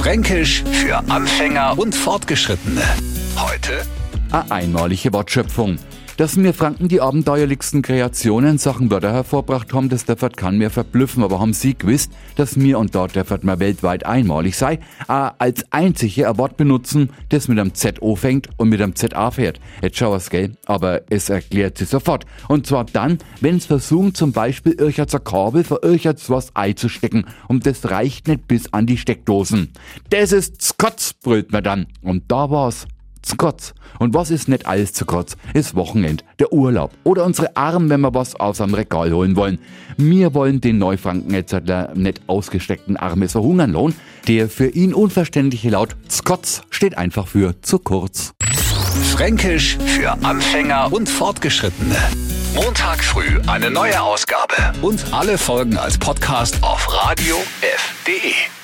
Fränkisch für Anfänger und Fortgeschrittene. Heute Eine einmalige Wortschöpfung. Dass mir Franken die abenteuerlichsten Kreationen Sachen Wörter hervorbracht haben, das dürfert kann mir verblüffen, aber haben Sie gewusst, dass mir und dort dürfert mal weltweit einmalig sei, a als einzige ein Wort benutzen, das mit einem ZO fängt und mit einem ZA fährt. Jetzt schau es, gell? Aber es erklärt sich sofort. Und zwar dann, wenn's versuchen, zum Beispiel irgendein Kabel für irgendwas was einzustecken und das reicht nicht bis an die Steckdosen. Das ist Skotz, brüllt man dann. Und da war's. Zu kurz. Und was ist nicht alles zu kurz? Ist Wochenend, der Urlaub oder unsere Armen, wenn wir was aus am Regal holen wollen. Wir wollen den Neufranken jetzt nicht ausgesteckten Armes verhungern lohnen. Der für ihn unverständliche Laut Skotz steht einfach für zu kurz. Fränkisch für Anfänger und Fortgeschrittene. Montag früh eine neue Ausgabe und alle Folgen als Podcast auf radiof.de.